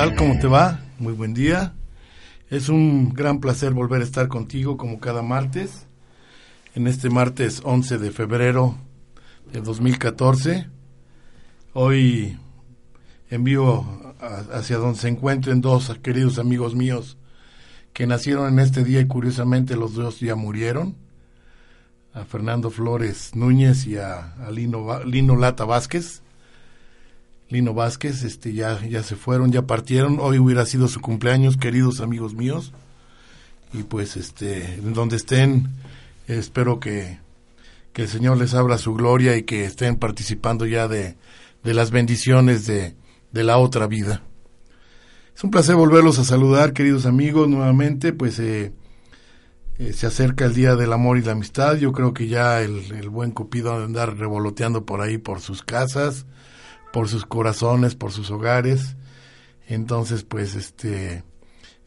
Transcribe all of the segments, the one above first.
¿Cómo te va? Muy buen día. Es un gran placer volver a estar contigo como cada martes. En este martes 11 de febrero de 2014. Hoy envío hacia donde se encuentren dos queridos amigos míos que nacieron en este día y curiosamente los dos ya murieron. A Fernando Flores Núñez y a, Lino, Lino Lata Vázquez Lino Vázquez, este, ya, ya se fueron, ya partieron. Hoy hubiera sido su cumpleaños, queridos amigos míos. Y pues, este, donde estén, espero que, que el Señor les abra su gloria y que estén participando ya de, de las bendiciones de, de la otra vida. Es un placer volverlos a saludar, queridos amigos, nuevamente, pues eh, eh, se acerca el Día del Amor y la Amistad. Yo creo que ya el, el buen Cupido va a andar revoloteando por ahí, por sus casas, por sus corazones, por sus hogares. Entonces, pues, este,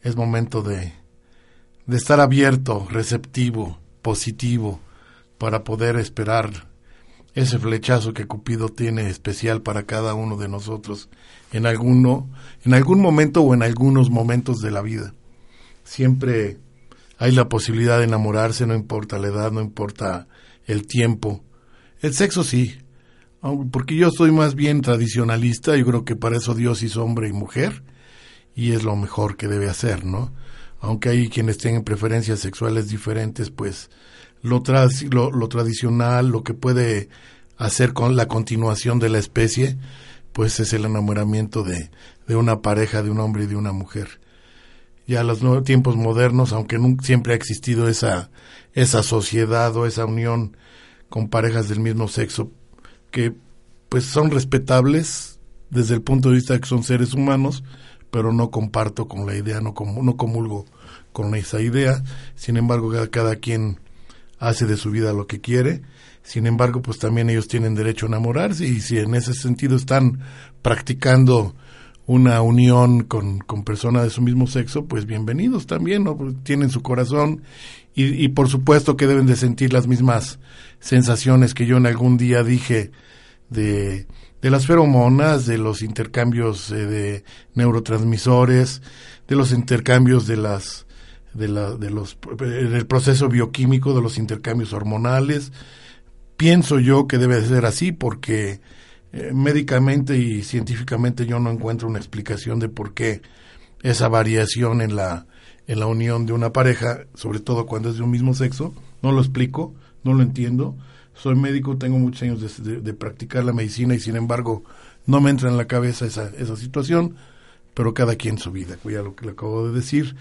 es momento de, de estar abierto, receptivo, positivo, para poder esperar ese flechazo que Cupido tiene especial para cada uno de nosotros en alguno, en algún momento o en algunos momentos de la vida. Siempre hay la posibilidad de enamorarse, no importa la edad, no importa el tiempo. El sexo sí, porque yo soy más bien tradicionalista, yo creo que para eso Dios hizo hombre y mujer, y es lo mejor que debe hacer, ¿no? Aunque hay quienes tengan preferencias sexuales diferentes, pues lo, lo, tradicional, lo que puede hacer con la continuación de la especie, pues es el enamoramiento de, de una pareja, de un hombre y de una mujer. Ya en los tiempos modernos, aunque nunca, siempre ha existido esa, esa sociedad o esa unión con parejas del mismo sexo, que pues son respetables desde el punto de vista de que son seres humanos, pero no comparto con la idea, no, no comulgo con esa idea. Sin embargo, cada, quien hace de su vida lo que quiere. Sin embargo, pues también ellos tienen derecho a enamorarse y si en ese sentido están practicando una unión con, con personas de su mismo sexo, pues bienvenidos también, ¿no? Pues tienen su corazón y, y por supuesto que deben de sentir las mismas sensaciones que yo en algún día dije de, las feromonas, de los intercambios eh, de neurotransmisores, de los intercambios de las de, la, de los del proceso bioquímico de los intercambios hormonales. Pienso yo que debe ser así porque eh, médicamente y científicamente yo no encuentro una explicación de por qué esa variación en la en la unión de una pareja, sobre todo cuando es de un mismo sexo, no lo explico, no lo entiendo soy médico, tengo muchos años de, practicar la medicina y sin embargo no me entra en la cabeza esa, esa situación, pero cada quien su vida, ya lo que le acabo de decir.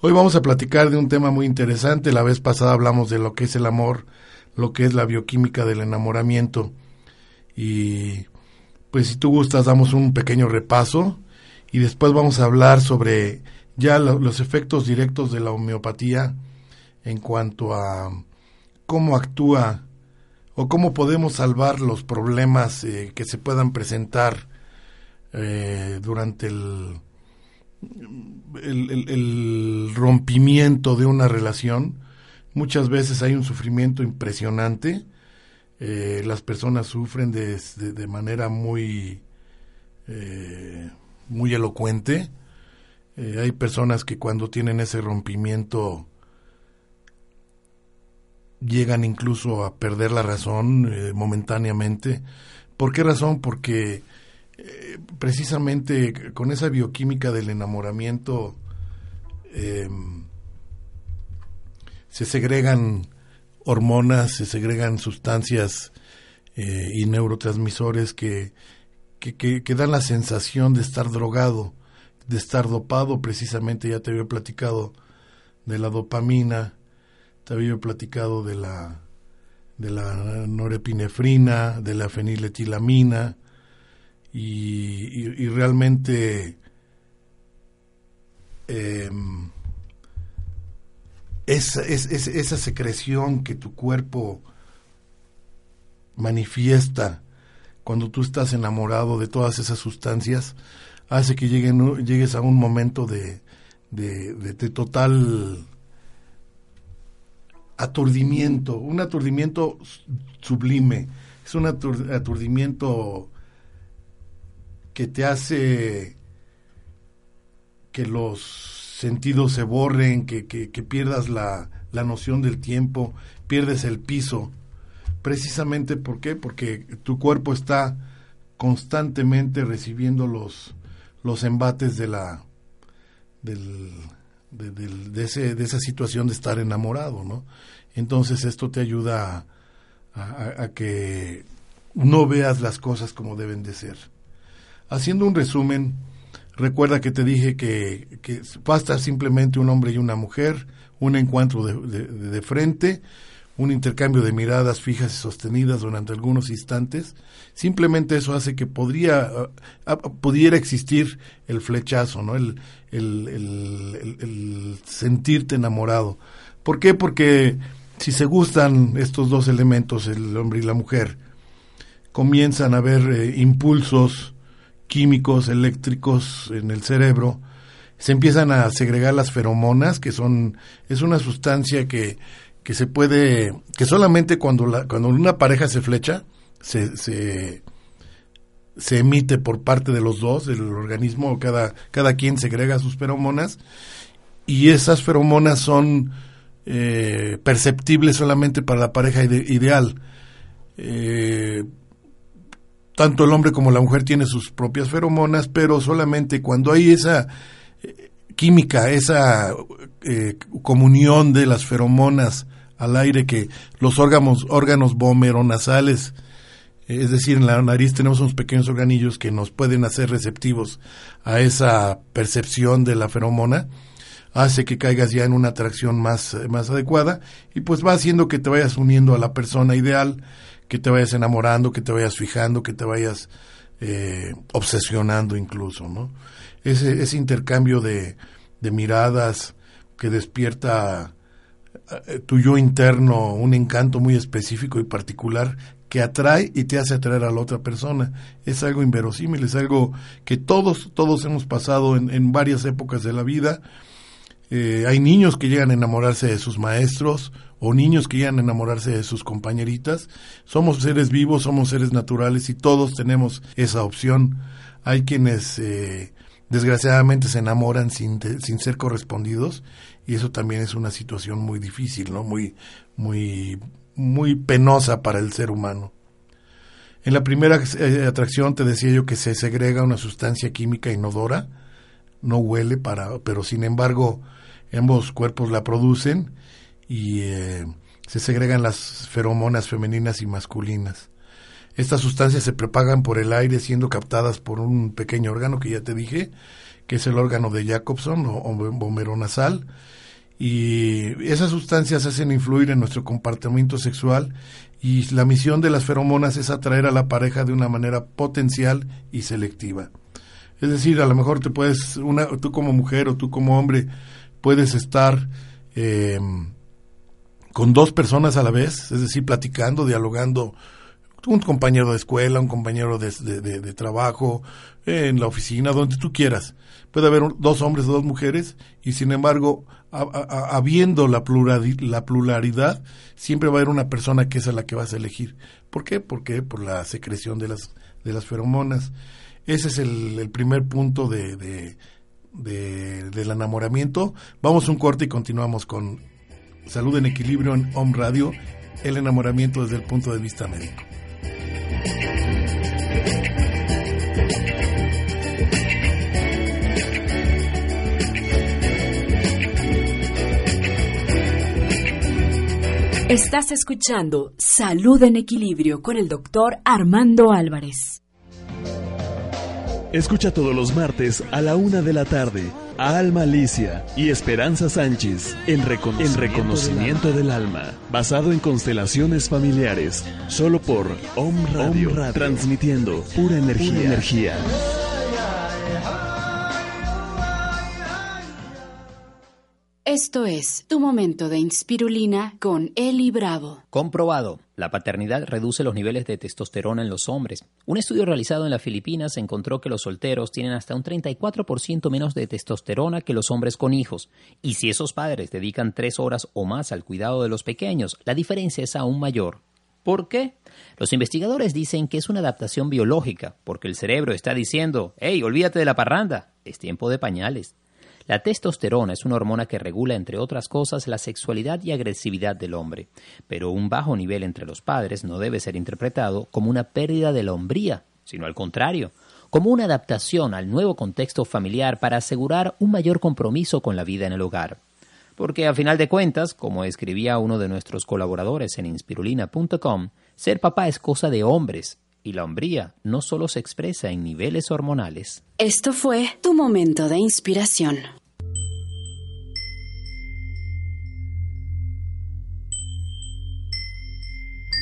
Hoy vamos a platicar de un tema muy interesante. La vez pasada hablamos de lo que es el amor, lo que es la bioquímica del enamoramiento. Y pues si tú gustas, damos un pequeño repaso y después vamos a hablar sobre ya los efectos directos de la homeopatía en cuanto a cómo actúa o cómo podemos salvar los problemas eh, que se puedan presentar eh, durante el, rompimiento de una relación. Muchas veces hay un sufrimiento impresionante. Eh, las personas sufren de, de, manera muy, muy elocuente. hay personas que cuando tienen ese rompimiento llegan incluso a perder la razón eh, momentáneamente. ¿Por qué razón? Porque eh, precisamente con esa bioquímica del enamoramiento em, se segregan hormonas, se segregan sustancias eh, y neurotransmisores que, que, que, dan la sensación de estar drogado, de estar dopado, precisamente ya te había platicado de la dopamina, te había platicado de la de la norepinefrina, de la feniletilamina y, realmente em, esa, esa secreción que tu cuerpo manifiesta cuando tú estás enamorado de todas esas sustancias, hace que llegues a un momento de, de, total aturdimiento, un aturdimiento sublime, es un aturdimiento que te hace que los sentidos se borren, que, que, pierdas la, la, noción del tiempo, pierdes el piso. Precisamente ¿por qué? Porque tu cuerpo está constantemente recibiendo los, los embates de la del, de, de, ese, de, esa situación de estar enamorado, ¿no? Entonces esto te ayuda a, a, que no veas las cosas como deben de ser. Haciendo un resumen, recuerda que te dije que, que basta simplemente un hombre y una mujer, un encuentro de, de frente, un intercambio de miradas fijas y sostenidas durante algunos instantes, simplemente eso hace que podría, ah, ah, pudiera existir el flechazo, ¿no? El, sentirte enamorado. ¿Por qué? Porque si se gustan estos dos elementos, el hombre y la mujer, comienzan a haber eh, impulsos químicos, eléctricos en el cerebro, se empiezan a segregar las feromonas, que son, es una sustancia que que se puede, que solamente cuando, la, cuando una pareja se flecha, se, se, emite por parte de los dos, el organismo, cada, cada quien segrega sus feromonas, y esas feromonas son eh, perceptibles solamente para la pareja ideal. Eh, tanto el hombre como la mujer tiene sus propias feromonas, pero solamente cuando hay esa eh, química, esa comunión de las feromonas al aire que los órganos, órganos vomeronasales, es decir, en la nariz tenemos unos pequeños organillos que nos pueden hacer receptivos a esa percepción de la feromona, hace que caigas ya en una atracción más, más adecuada y pues va haciendo que te vayas uniendo a la persona ideal, que te vayas enamorando, que te vayas fijando, que te vayas eh, obsesionando incluso, ¿no? Ese, ese intercambio de, de miradas que despierta tu yo interno un encanto muy específico y particular que atrae y te hace atraer a la otra persona. Es algo inverosímil, es algo que todos, todos hemos pasado en, varias épocas de la vida. Eh, hay niños que llegan a enamorarse de sus maestros o niños que llegan a enamorarse de sus compañeritas. Somos seres vivos, somos seres naturales y todos tenemos esa opción. Hay quienes eh, desgraciadamente se enamoran sin, sin ser correspondidos y eso también es una situación muy difícil, ¿no? Muy, muy, muy penosa para el ser humano. En la primera eh, atracción te decía yo que se segrega una sustancia química inodora, no huele para, pero sin embargo ambos cuerpos la producen y eh, se segregan las feromonas femeninas y masculinas. Estas sustancias se propagan por el aire siendo captadas por un pequeño órgano que ya te dije, que es el órgano de Jacobson o, o nasal, y esas sustancias hacen influir en nuestro comportamiento sexual y la misión de las feromonas es atraer a la pareja de una manera potencial y selectiva. Es decir, a lo mejor te puedes, una, tú como mujer o tú como hombre, puedes estar em, con dos personas a la vez, es decir, platicando, dialogando, un compañero de escuela, un compañero de, de trabajo, en la oficina, donde tú quieras. Puede haber dos hombres o dos mujeres y sin embargo habiendo la, la pluralidad, siempre va a haber una persona que es a la que vas a elegir. ¿Por qué? Porque por la secreción de las, de las feromonas. Ese es el, primer punto de, de, del enamoramiento. Vamos a un corte y continuamos con Salud en Equilibrio en Home Radio, el enamoramiento desde el punto de vista médico. Estás escuchando Salud en Equilibrio con el doctor Armando Álvarez. Escucha todos los martes a la una de la tarde Alma Alicia y Esperanza Sánchez en, Reconocimiento, del, alma. basado en constelaciones familiares, solo por Om Radio, transmitiendo pura energía. Esto es Tu Momento de Inspirulina con Eli Bravo. Comprobado. La paternidad reduce los niveles de testosterona en los hombres. Un estudio realizado en las Filipinas encontró que los solteros tienen hasta un 34% menos de testosterona que los hombres con hijos. Y si esos padres dedican tres horas o más al cuidado de los pequeños, la diferencia es aún mayor. ¿Por qué? Los investigadores dicen que es una adaptación biológica, porque el cerebro está diciendo, hey, olvídate de la parranda, es tiempo de pañales. La testosterona es una hormona que regula, entre otras cosas, la sexualidad y agresividad del hombre, pero un bajo nivel entre los padres no debe ser interpretado como una pérdida de la hombría, sino al contrario, como una adaptación al nuevo contexto familiar para asegurar un mayor compromiso con la vida en el hogar. Porque a final de cuentas, como escribía uno de nuestros colaboradores en inspirulina.com, ser papá es cosa de hombres, y la hombría no solo se expresa en niveles hormonales. Esto fue tu momento de inspiración.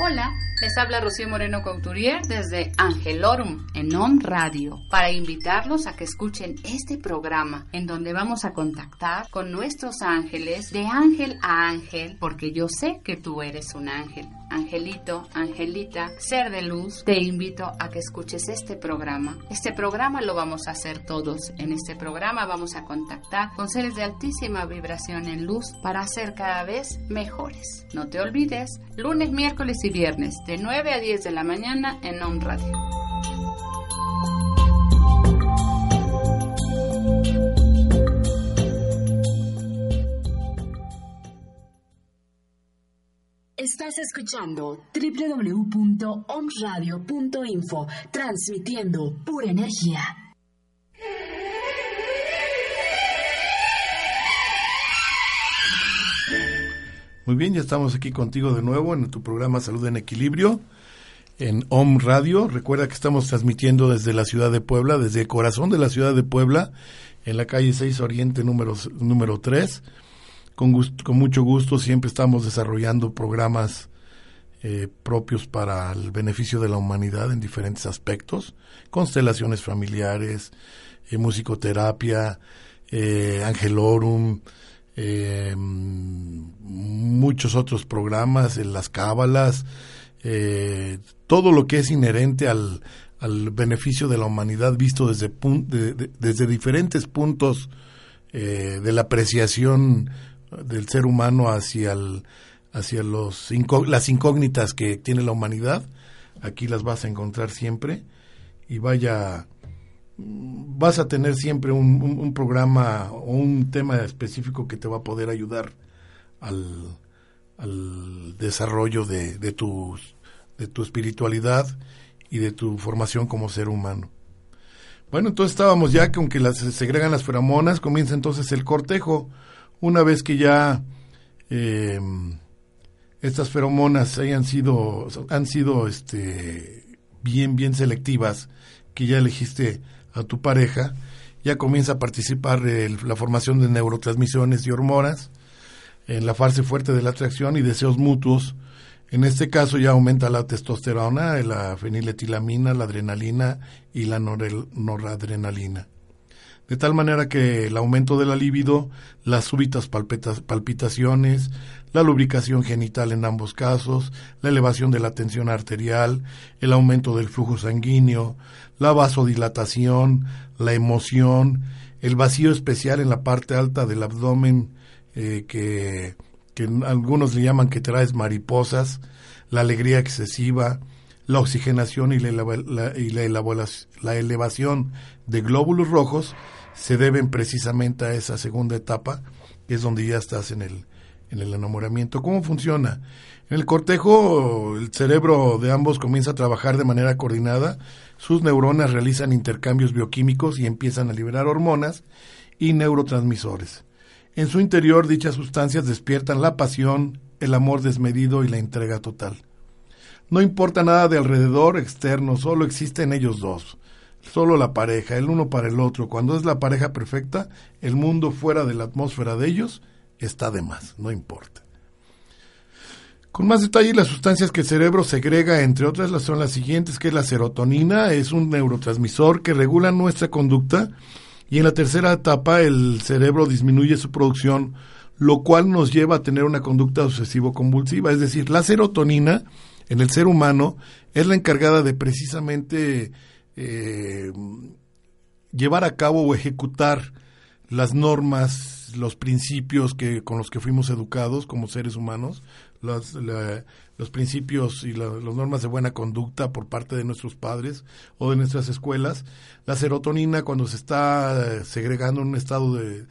Hola, les habla Rocío Moreno Couturier desde Angelorum en On Radio para invitarlos a que escuchen este programa en donde vamos a contactar con nuestros ángeles de ángel a ángel porque yo sé que tú eres un ángel. Angelito, Angelita, ser de luz, te invito a que escuches este programa. Este programa lo vamos a hacer todos. En este programa vamos a contactar con seres de altísima vibración en luz para ser cada vez mejores. No te olvides, lunes, miércoles y viernes de 9 a 10 de la mañana en On Radio. Estás escuchando www.omradio.info, transmitiendo pura energía. Muy bien, ya estamos aquí contigo de nuevo en tu programa Salud en Equilibrio en OM Radio. Recuerda que estamos transmitiendo desde la ciudad de Puebla, desde el corazón de la ciudad de Puebla, en la calle 6 Oriente número, número 3. Con, con mucho gusto siempre estamos desarrollando programas eh, propios para el beneficio de la humanidad en diferentes aspectos, constelaciones familiares, eh, musicoterapia, eh, angelorum, eh, muchos otros programas, en las cábalas, eh, todo lo que es inherente al, al, beneficio de la humanidad visto desde, de, de, desde diferentes puntos eh, de la apreciación del ser humano hacia, hacia los, las incógnitas que tiene la humanidad. Aquí las vas a encontrar siempre y vaya vas a tener siempre un, programa o un tema específico que te va a poder ayudar al, al desarrollo de, de, tu, de tu espiritualidad y de tu formación como ser humano. Bueno, entonces estábamos ya con que las, se segregan las feromonas, comienza entonces el cortejo. Una vez que ya eh, estas feromonas hayan sido, han sido este, bien, bien selectivas, que ya elegiste a tu pareja, ya comienza a participar la formación de neurotransmisiones y hormonas, en la fase fuerte de la atracción y deseos mutuos. En este caso ya aumenta la testosterona, la feniletilamina, la adrenalina y la noradrenalina. De tal manera que el aumento de la libido, las súbitas palpitaciones, la lubricación genital en ambos casos, la elevación de la tensión arterial, el aumento del flujo sanguíneo, la vasodilatación, la emoción, el vacío especial en la parte alta del abdomen eh, que, que algunos le llaman que traes mariposas, la alegría excesiva, la oxigenación y, la, y la, la elevación de glóbulos rojos se deben precisamente a esa segunda etapa, que es donde ya estás en el, en el enamoramiento. ¿Cómo funciona? En el cortejo, el cerebro de ambos comienza a trabajar de manera coordinada, sus neuronas realizan intercambios bioquímicos y empiezan a liberar hormonas y neurotransmisores. En su interior, dichas sustancias despiertan la pasión, el amor desmedido y la entrega total. No importa nada de alrededor externo, solo existen ellos dos, solo la pareja, el uno para el otro. Cuando es la pareja perfecta, el mundo fuera de la atmósfera de ellos está de más, no importa. Con más detalle, las sustancias que el cerebro segrega, entre otras, son las siguientes, que es la serotonina, es un neurotransmisor que regula nuestra conducta y en la tercera etapa el cerebro disminuye su producción, lo cual nos lleva a tener una conducta obsesivo-convulsiva. Es decir, la serotonina en el ser humano es la encargada de precisamente eh, llevar a cabo o ejecutar las normas, los principios que con los que fuimos educados como seres humanos, los, principios y las normas de buena conducta por parte de nuestros padres o de nuestras escuelas. La serotonina cuando se está segregando en un estado de,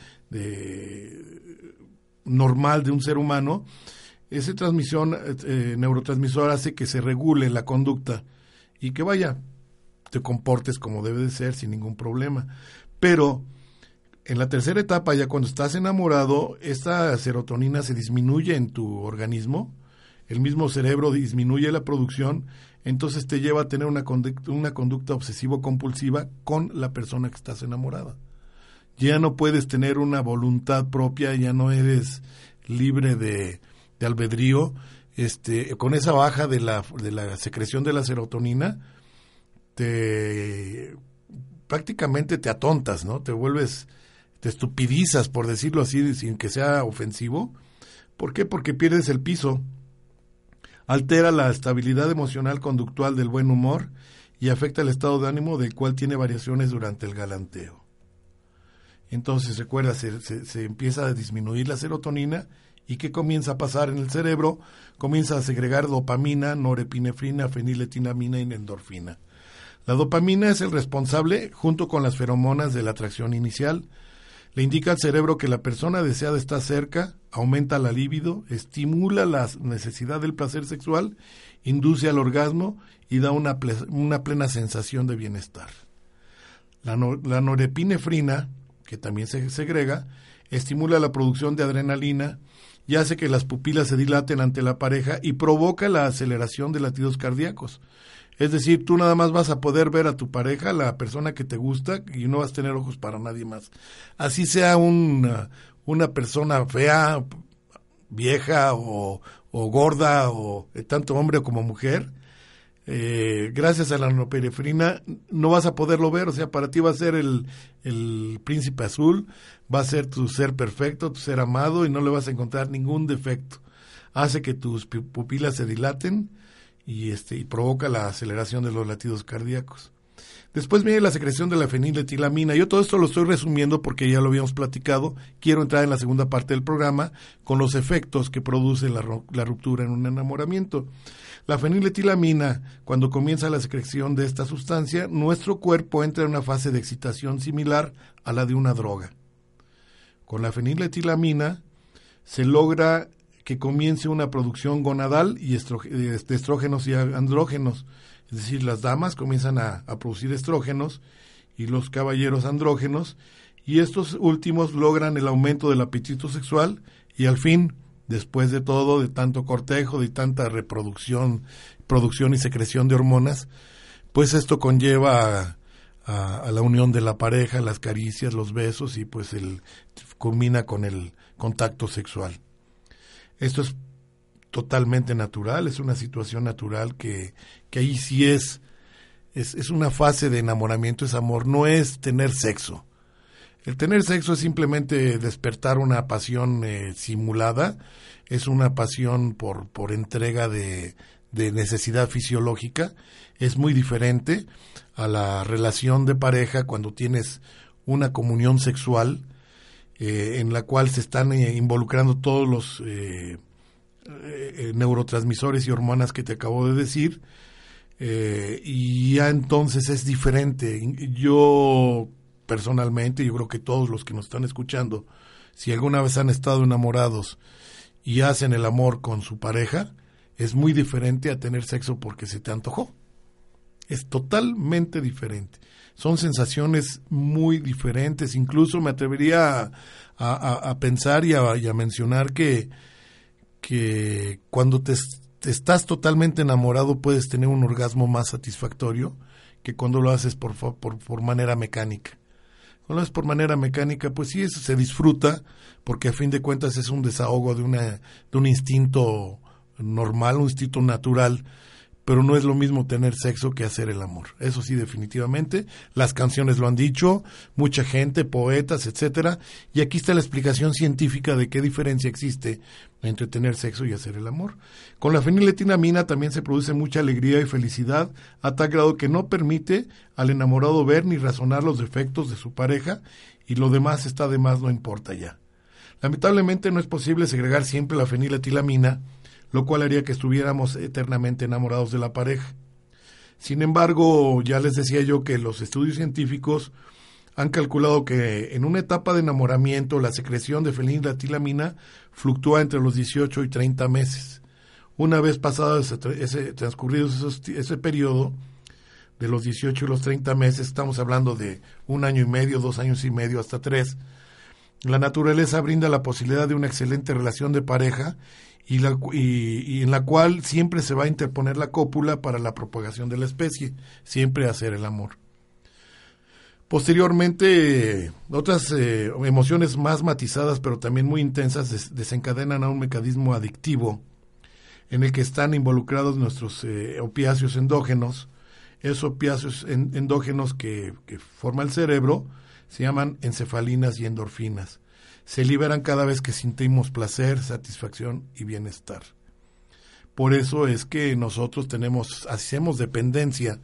normal de un ser humano, esa transmisión eh, neurotransmisor hace que se regule la conducta y que vaya, te comportes como debe de ser sin ningún problema. Pero en la tercera etapa, ya cuando estás enamorado, esta serotonina se disminuye en tu organismo, el mismo cerebro disminuye la producción, entonces te lleva a tener una conducta, obsesivo-compulsiva con la persona que estás enamorada. Ya no puedes tener una voluntad propia, ya no eres libre de, de albedrío, este, con esa baja de la, de la secreción de la serotonina, te prácticamente te atontas, ¿no? Te vuelves, te estupidizas, por decirlo así, sin que sea ofensivo. ¿Por qué? Porque pierdes el piso, altera la estabilidad emocional conductual del buen humor y afecta el estado de ánimo del cual tiene variaciones durante el galanteo. Entonces, recuerda, se, se empieza a disminuir la serotonina ¿Y qué comienza a pasar en el cerebro? Comienza a segregar dopamina, norepinefrina, feniletinamina y endorfina. La dopamina es el responsable, junto con las feromonas de la atracción inicial. Le indica al cerebro que la persona deseada está cerca, aumenta la libido, estimula la necesidad del placer sexual, induce al orgasmo y da una, una plena sensación de bienestar. La, la norepinefrina, que también se segrega, estimula la producción de adrenalina, y hace que las pupilas se dilaten ante la pareja y provoca la aceleración de latidos cardíacos. Es decir, tú nada más vas a poder ver a tu pareja, la persona que te gusta, y no vas a tener ojos para nadie más. Así sea una, una persona fea, vieja o, o gorda, o tanto hombre como mujer, eh, gracias a la noperefrina no vas a poderlo ver, o sea, para ti va a ser el, el príncipe azul, va a ser tu ser perfecto, tu ser amado y no le vas a encontrar ningún defecto. Hace que tus pupilas se dilaten y, este, y provoca la aceleración de los latidos cardíacos. Después viene la secreción de la feniletilamina. Yo todo esto lo estoy resumiendo porque ya lo habíamos platicado. Quiero entrar en la segunda parte del programa con los efectos que produce la, la ruptura en un enamoramiento. La feniletilamina, cuando comienza la secreción de esta sustancia, nuestro cuerpo entra en una fase de excitación similar a la de una droga. Con la feniletilamina se logra que comience una producción gonadal y de estrógenos y andrógenos. Es decir, las damas comienzan a, producir estrógenos y los caballeros andrógenos, y estos últimos logran el aumento del apetito sexual y al fin después de todo, de tanto cortejo, de tanta reproducción, producción y secreción de hormonas, pues esto conlleva a, la unión de la pareja, las caricias, los besos y pues el culmina con el contacto sexual. Esto es totalmente natural, es una situación natural que, que ahí sí es, es, es una fase de enamoramiento, es amor, no es tener sexo. El tener sexo es simplemente despertar una pasión eh, simulada, es una pasión por, por entrega de, de necesidad fisiológica, es muy diferente a la relación de pareja cuando tienes una comunión sexual eh, en la cual se están eh, involucrando todos los neurotransmisores y hormonas que te acabo de decir, y ya entonces es diferente. Yo personalmente, yo creo que todos los que nos están escuchando, si alguna vez han estado enamorados y hacen el amor con su pareja, es muy diferente a tener sexo porque se te antojó. Es totalmente diferente. Son sensaciones muy diferentes. Incluso me atrevería a, pensar y a, mencionar que, que cuando te, estás totalmente enamorado puedes tener un orgasmo más satisfactorio que cuando lo haces por, por, por manera mecánica. Cuando es por manera mecánica, pues sí, eso se disfruta, porque a fin de cuentas es un desahogo de, una, de un instinto normal, un instinto natural, pero no es lo mismo tener sexo que hacer el amor. Eso sí, definitivamente. Las canciones lo han dicho, mucha gente, poetas, etcétera. Y aquí está la explicación científica de qué diferencia existe entre tener sexo y hacer el amor. Con la feniletinamina también se produce mucha alegría y felicidad, a tal grado que no permite al enamorado ver ni razonar los defectos de su pareja y lo demás está de más no importa ya. Lamentablemente no es posible segregar siempre la feniletilamina, lo cual haría que estuviéramos eternamente enamorados de la pareja. Sin embargo, ya les decía yo que los estudios científicos han calculado que en una etapa de enamoramiento la secreción de feniletilamina fluctúa entre los 18 y 30 meses. Una vez pasado ese, ese transcurrido ese periodo de los 18 y los 30 meses, estamos hablando de un año y medio, dos años y medio, hasta tres, la naturaleza brinda la posibilidad de una excelente relación de pareja y, en la cual siempre se va a interponer la cópula para la propagación de la especie, siempre hacer el amor. Posteriormente, otras eh, emociones más matizadas, pero también muy intensas, desencadenan a un mecanismo adictivo en el que están involucrados nuestros eh, opiáceos endógenos. Esos opiáceos endógenos que, que forma el cerebro se llaman encefalinas y endorfinas. Se liberan cada vez que sentimos placer, satisfacción y bienestar. Por eso es que nosotros tenemos, hacemos dependencia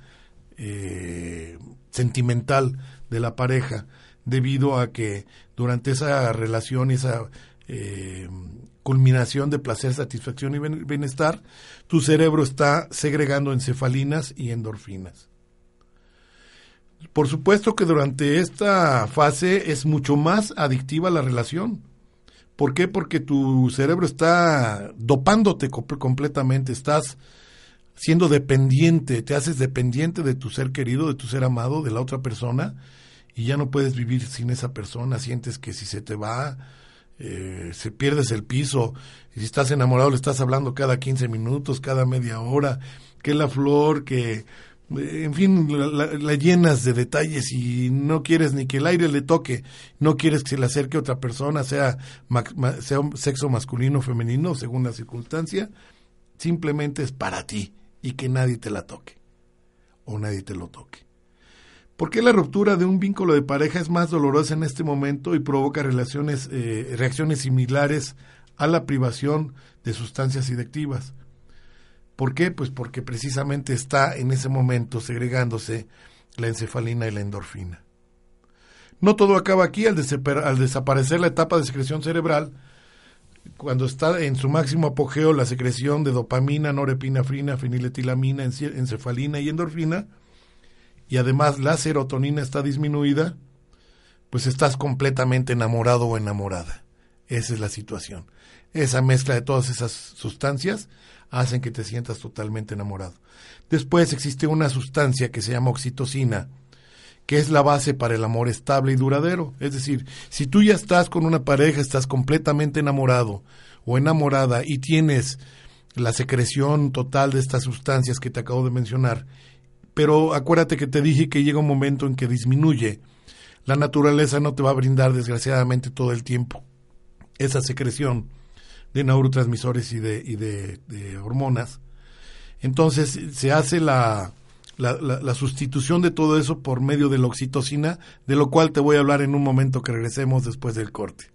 eh, sentimental de la pareja, debido a que durante esa relación esa eh, culminación de placer, satisfacción y bienestar, tu cerebro está segregando encefalinas y endorfinas. Por supuesto que durante esta fase es mucho más adictiva la relación. ¿Por qué? Porque tu cerebro está dopándote completamente, estás siendo dependiente, te haces dependiente de tu ser querido, de tu ser amado, de la otra persona, y ya no puedes vivir sin esa persona, sientes que si se te va, eh, se pierdes el piso, y si estás enamorado le estás hablando cada 15 minutos, cada media hora, que la flor, que en fin, la, llenas de detalles y no quieres ni que el aire le toque, no quieres que se le acerque a otra persona, sea, sea sexo masculino o femenino, según la circunstancia, simplemente es para ti y que nadie te la toque o nadie te lo toque. ¿Por qué la ruptura de un vínculo de pareja es más dolorosa en este momento y provoca relaciones, eh, reacciones similares a la privación de sustancias adictivas? ¿Por qué? Pues porque precisamente está en ese momento segregándose la encefalina y la endorfina. No todo acaba aquí al, desaparecer la etapa de secreción cerebral, cuando está en su máximo apogeo la secreción de dopamina, norepinefrina, feniletilamina, encefalina y endorfina, y además la serotonina está disminuida, pues estás completamente enamorado o enamorada. Esa es la situación. Esa mezcla de todas esas sustancias hacen que te sientas totalmente enamorado. Después existe una sustancia que se llama oxitocina, que es la base para el amor estable y duradero. Es decir, si tú ya estás con una pareja, estás completamente enamorado o enamorada y tienes la secreción total de estas sustancias que te acabo de mencionar, pero acuérdate que te dije que llega un momento en que disminuye. La naturaleza no te va a brindar desgraciadamente todo el tiempo esa secreción de neurotransmisores y de, y de, hormonas. Entonces se hace la, la, sustitución de todo eso por medio de la oxitocina, de lo cual te voy a hablar en un momento que regresemos después del corte.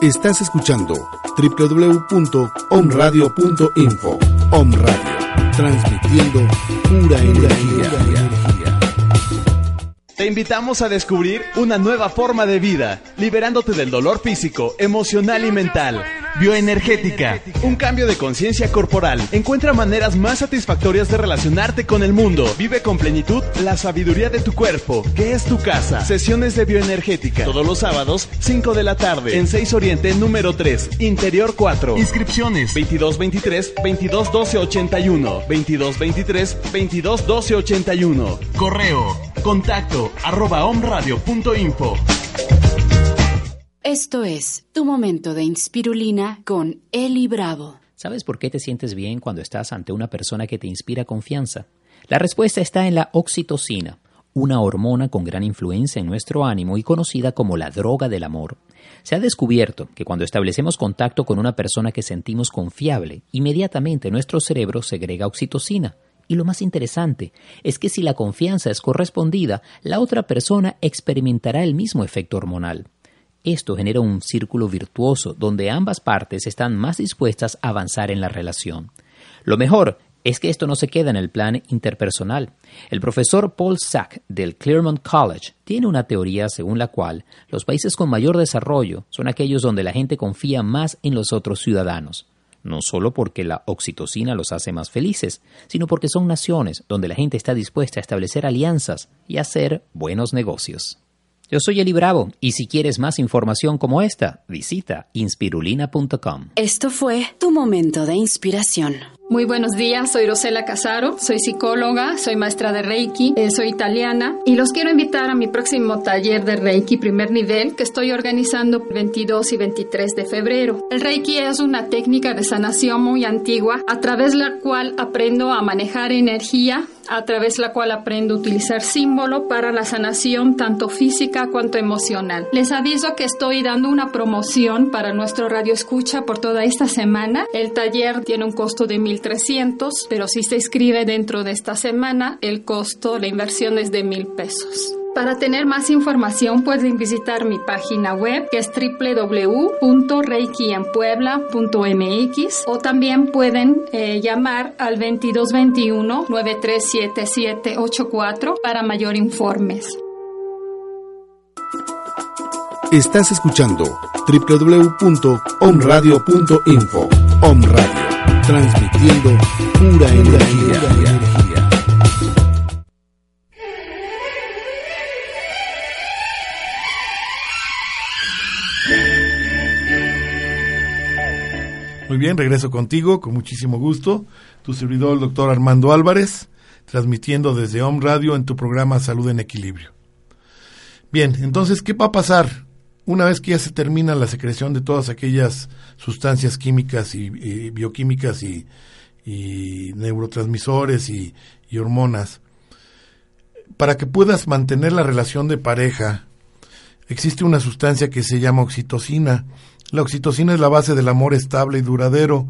Estás escuchando www.omradio.info. Om Radio transmitiendo pura energía. Te invitamos a descubrir una nueva forma de vida, liberándote del dolor físico, emocional y mental. Bioenergética, un cambio de conciencia corporal. Encuentra maneras más satisfactorias de relacionarte con el mundo. Vive con plenitud la sabiduría de tu cuerpo, que es tu casa. Sesiones de bioenergética, todos los sábados, 5 de la tarde, en 6 Oriente, número 3, Interior 4. Inscripciones 2223 221281 2223 221281. Correo, contacto, arroba omradio.info. Esto es Tu Momento de Inspirulina con Eli Bravo. ¿Sabes por qué te sientes bien cuando estás ante una persona que te inspira confianza? La respuesta está en la oxitocina. una hormona con gran influencia en nuestro ánimo y conocida como la droga del amor. Se ha descubierto que cuando establecemos contacto con una persona que sentimos confiable, inmediatamente nuestro cerebro segrega oxitocina. Y lo más interesante es que si la confianza es correspondida, la otra persona experimentará el mismo efecto hormonal. Esto genera un círculo virtuoso donde ambas partes están más dispuestas a avanzar en la relación. Lo mejor es que esto no se queda en el plan interpersonal. El profesor Paul Sack del Claremont College tiene una teoría según la cual los países con mayor desarrollo son aquellos donde la gente confía más en los otros ciudadanos, no solo porque la oxitocina los hace más felices, sino porque son naciones donde la gente está dispuesta a establecer alianzas y hacer buenos negocios. Yo soy Eli Bravo y si quieres más información como esta, visita inspirulina.com. Esto fue tu momento de inspiración. Muy buenos días, soy Rosela Casaro, soy psicóloga, soy maestra de Reiki, eh, soy italiana y los quiero invitar a mi próximo taller de Reiki primer nivel que estoy organizando el 22 y 23 de febrero. El Reiki es una técnica de sanación muy antigua a través de la cual aprendo a manejar energía, a través de la cual aprendo a utilizar símbolo para la sanación tanto física cuanto emocional. Les aviso que estoy dando una promoción para nuestro radio escucha por toda esta semana. El taller tiene un costo de 1.300, pero si se inscribe dentro de esta semana, el costo, la inversión es de mil pesos. Para tener más información pueden visitar mi página web que es www.reikienpuebla.mx o también pueden eh, llamar al 2221-937784 para mayor informes. Estás escuchando www.omradio.info. Om Radio, transmitiendo pura energía. Bien, regreso contigo con muchísimo gusto. Tu servidor, el doctor Armando Álvarez, transmitiendo desde Home Radio en tu programa Salud en Equilibrio. Bien, entonces, ¿qué va a pasar una vez que ya se termina la secreción de todas aquellas sustancias químicas y, bioquímicas y, y neurotransmisores y, y hormonas? Para que puedas mantener la relación de pareja, existe una sustancia que se llama oxitocina, la oxitocina es la base del amor estable y duradero.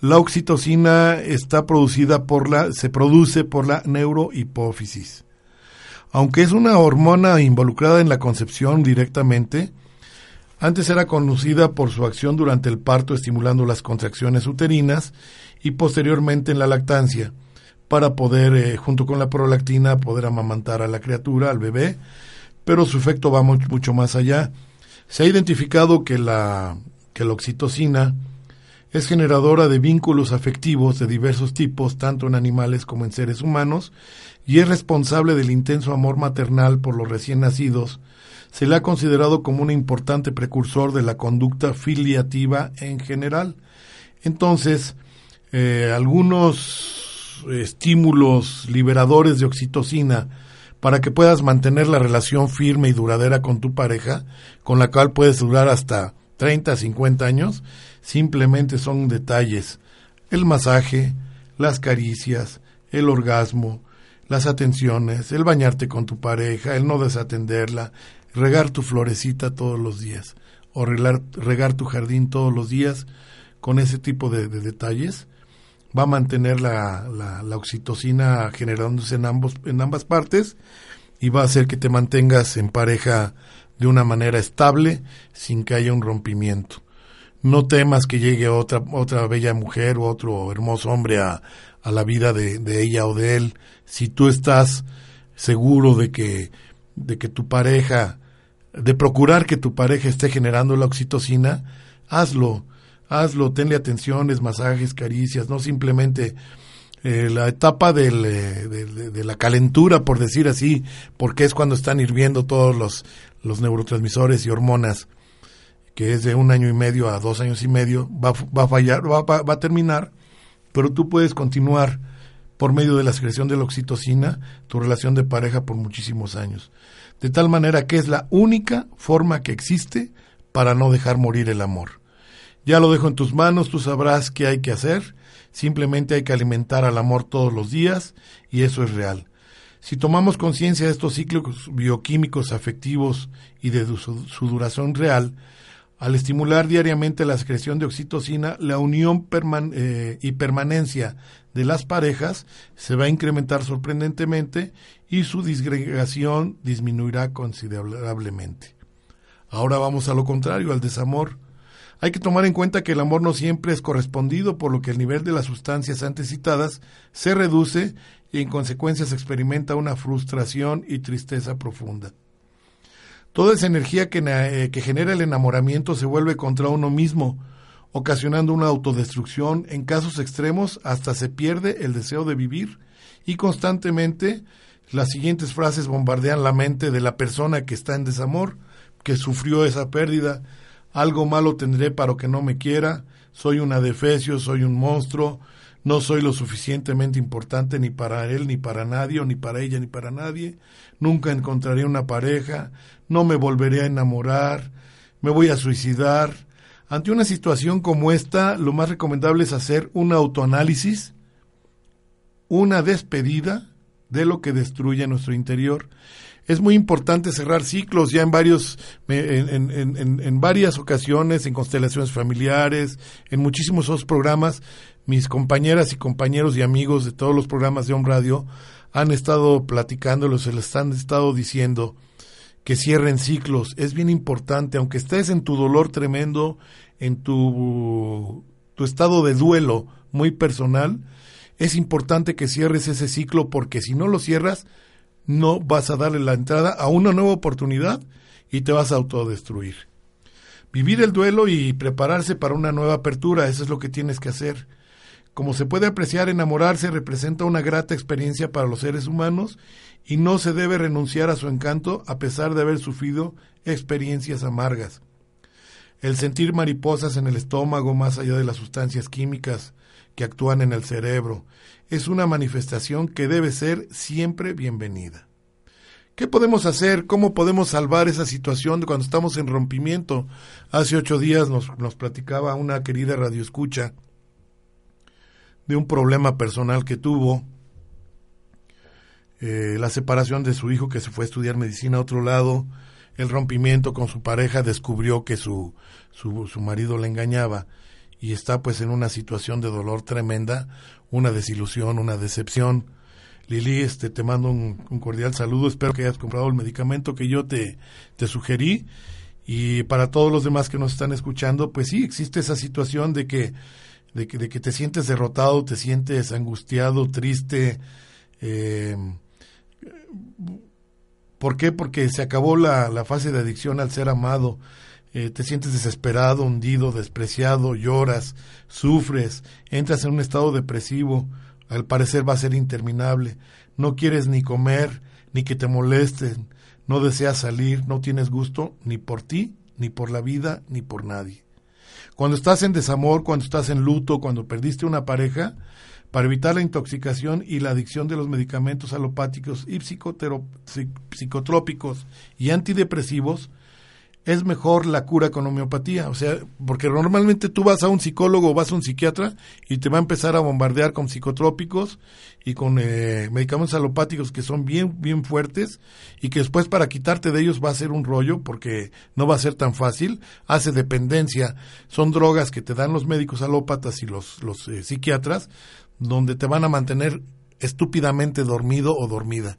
La oxitocina está producida por la, se produce por la neurohipófisis. Aunque es una hormona involucrada en la concepción directamente, antes era conocida por su acción durante el parto estimulando las contracciones uterinas y posteriormente en la lactancia, para poder, eh, junto con la prolactina, poder amamantar a la criatura, al bebé, pero su efecto va mucho más allá se ha identificado que la, que la oxitocina es generadora de vínculos afectivos de diversos tipos, tanto en animales como en seres humanos, y es responsable del intenso amor maternal por los recién nacidos. Se le ha considerado como un importante precursor de la conducta filiativa en general. Entonces, eh, algunos estímulos liberadores de oxitocina para que puedas mantener la relación firme y duradera con tu pareja, con la cual puedes durar hasta 30, 50 años, simplemente son detalles. El masaje, las caricias, el orgasmo, las atenciones, el bañarte con tu pareja, el no desatenderla, regar tu florecita todos los días o regar, tu jardín todos los días con ese tipo de detalles va a mantener la, la, oxitocina generándose en, ambos, en ambas partes y va a hacer que te mantengas en pareja de una manera estable sin que haya un rompimiento. No temas que llegue otra, otra bella mujer o otro hermoso hombre a, a la vida de, de, ella o de él. Si tú estás seguro de que, de que tu pareja, de procurar que tu pareja esté generando la oxitocina, hazlo hazlo, tenle atenciones, masajes, caricias, no simplemente eh, la etapa eh, de, la calentura, por decir así, porque es cuando están hirviendo todos los, los neurotransmisores y hormonas, que es de un año y medio a dos años y medio, va, va a fallar, va, va, va a terminar, pero tú puedes continuar por medio de la secreción de la oxitocina tu relación de pareja por muchísimos años. De tal manera que es la única forma que existe para no dejar morir el amor. Ya lo dejo en tus manos, tú sabrás qué hay que hacer. Simplemente hay que alimentar al amor todos los días y eso es real. Si tomamos conciencia de estos ciclos bioquímicos afectivos y de su, duración real, al estimular diariamente la secreción de oxitocina, la unión eh, y permanencia de las parejas se va a incrementar sorprendentemente y su disgregación disminuirá considerablemente. Ahora vamos a lo contrario, al desamor. Hay que tomar en cuenta que el amor no siempre es correspondido, por lo que el nivel de las sustancias antes citadas se reduce y en consecuencia se experimenta una frustración y tristeza profunda. Toda esa energía que, eh, que, genera el enamoramiento se vuelve contra uno mismo, ocasionando una autodestrucción, en casos extremos hasta se pierde el deseo de vivir y constantemente las siguientes frases bombardean la mente de la persona que está en desamor, que sufrió esa pérdida, algo malo tendré para que no me quiera, soy un adefesio, soy un monstruo, no soy lo suficientemente importante ni para él, ni para nadie, ni para ella, ni para nadie. Nunca encontraré una pareja, no me volveré a enamorar, me voy a suicidar. Ante una situación como esta, lo más recomendable es hacer un autoanálisis, una despedida de lo que destruye nuestro interior. Es muy importante cerrar ciclos ya en varios, en, en, en varias ocasiones, en constelaciones familiares, en muchísimos otros programas mis compañeras y compañeros y amigos de todos los programas de Home Radio han estado platicándolo, se les han estado diciendo que cierren ciclos. Es bien importante, aunque estés en tu dolor tremendo, en tu, tu estado de duelo muy personal, es importante que cierres ese ciclo porque si no lo cierras, no vas a darle la entrada a una nueva oportunidad y te vas a autodestruir. Vivir el duelo y prepararse para una nueva apertura, eso es lo que tienes que hacer. Como se puede apreciar, enamorarse representa una grata experiencia para los seres humanos y no se debe renunciar a su encanto a pesar de haber sufrido experiencias amargas. El sentir mariposas en el estómago más allá de las sustancias químicas que actúan en el cerebro es una manifestación que debe ser siempre bienvenida. ¿Qué podemos hacer? ¿Cómo podemos salvar esa situación cuando estamos en rompimiento? Hace ocho días nos, nos platicaba una querida radioescucha de un problema personal que tuvo, eh, la separación de su hijo que se fue a estudiar medicina a otro lado, el rompimiento con su pareja, descubrió que su, su, su marido le engañaba y está pues en una situación de dolor tremenda, una desilusión, una decepción. Lili, este, te mando un, cordial saludo, espero que hayas comprado el medicamento que yo te, te sugerí y para todos los demás que nos están escuchando, pues sí, existe esa situación de que de que, de que te sientes derrotado, te sientes angustiado, triste. Eh, ¿Por qué? Porque se acabó la, la fase de adicción al ser amado. Eh, te sientes desesperado, hundido, despreciado, lloras, sufres, entras en un estado depresivo, al parecer va a ser interminable. No quieres ni comer, ni que te molesten, no deseas salir, no tienes gusto ni por ti, ni por la vida, ni por nadie. Cuando estás en desamor, cuando estás en luto, cuando perdiste una pareja, para evitar la intoxicación y la adicción de los medicamentos alopáticos y psicotrópicos y antidepresivos, es mejor la cura con homeopatía. O sea, porque normalmente tú vas a un psicólogo o vas a un psiquiatra y te va a empezar a bombardear con psicotrópicos y con eh, medicamentos alopáticos que son bien, bien fuertes y que después para quitarte de ellos va a ser un rollo porque no va a ser tan fácil. Hace dependencia. Son drogas que te dan los médicos alópatas y los, los eh, psiquiatras donde te van a mantener estúpidamente dormido o dormida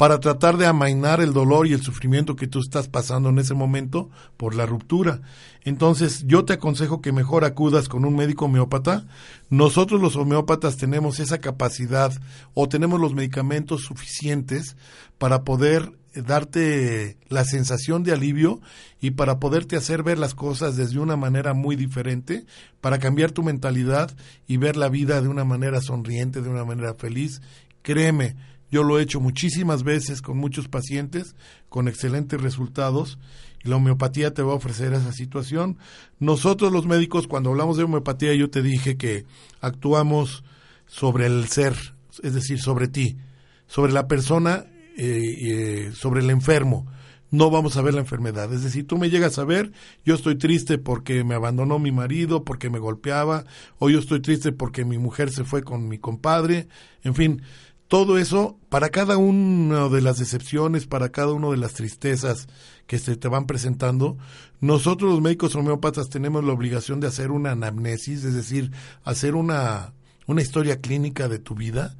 para tratar de amainar el dolor y el sufrimiento que tú estás pasando en ese momento por la ruptura. Entonces, yo te aconsejo que mejor acudas con un médico homeópata. Nosotros los homeópatas tenemos esa capacidad o tenemos los medicamentos suficientes para poder darte la sensación de alivio y para poderte hacer ver las cosas desde una manera muy diferente, para cambiar tu mentalidad y ver la vida de una manera sonriente, de una manera feliz. Créeme, yo lo he hecho muchísimas veces con muchos pacientes, con excelentes resultados, y la homeopatía te va a ofrecer esa situación. Nosotros los médicos, cuando hablamos de homeopatía, yo te dije que actuamos sobre el ser, es decir, sobre ti, sobre la persona, eh, eh, sobre el enfermo. No vamos a ver la enfermedad. Es decir, tú me llegas a ver, yo estoy triste porque me abandonó mi marido, porque me golpeaba, o yo estoy triste porque mi mujer se fue con mi compadre. En fin, todo eso, para cada una de las decepciones, para cada una de las tristezas que se te van presentando, nosotros los médicos homeópatas tenemos la obligación de hacer una anamnesis, es decir, hacer una, una historia clínica de tu vida,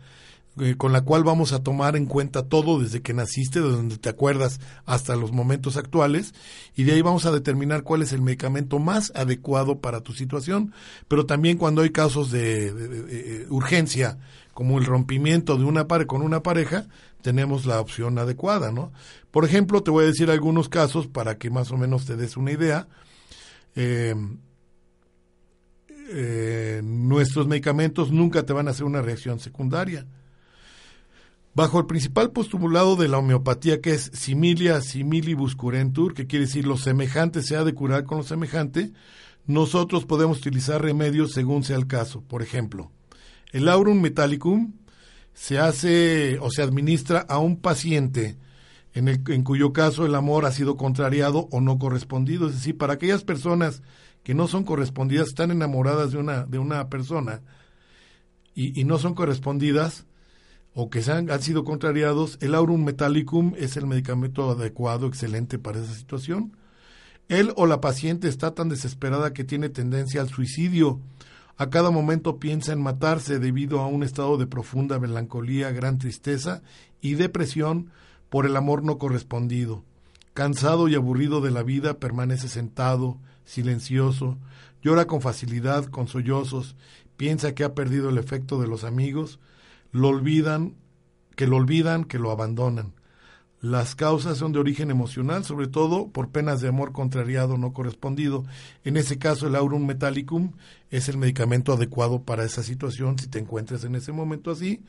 eh, con la cual vamos a tomar en cuenta todo desde que naciste, de donde te acuerdas hasta los momentos actuales, y de ahí vamos a determinar cuál es el medicamento más adecuado para tu situación, pero también cuando hay casos de, eh, urgencia, como el rompimiento de una pareja con una pareja, tenemos la opción adecuada, ¿no? Por ejemplo, te voy a decir algunos casos para que más o menos te des una idea. Eh, nuestros medicamentos nunca te van a hacer una reacción secundaria bajo el principal postulado de la homeopatía que es similia similibus curentur, que quiere decir lo semejante se ha de curar con lo semejante, nosotros podemos utilizar remedios según sea el caso. Por ejemplo, el aurum metallicum se hace o se administra a un paciente en, el, en cuyo caso el amor ha sido contrariado o no correspondido. Es decir, para aquellas personas que no son correspondidas, están enamoradas de una, de una persona y, y no son correspondidas, o que han, han, sido contrariados, el aurum metallicum es el medicamento adecuado, excelente para esa situación. Él o la paciente está tan desesperada que tiene tendencia al suicidio. A cada momento piensa en matarse debido a un estado de profunda melancolía, gran tristeza y depresión por el amor no correspondido. Cansado y aburrido de la vida, permanece sentado, silencioso, llora con facilidad, con sollozos, piensa que ha perdido el efecto de los amigos, lo olvidan, que lo olvidan, que lo abandonan. Las causas son de origen emocional, sobre todo por penas de amor contrariado no correspondido. En ese caso, el aurum metallicum es el medicamento adecuado para esa situación si te encuentras en ese momento así.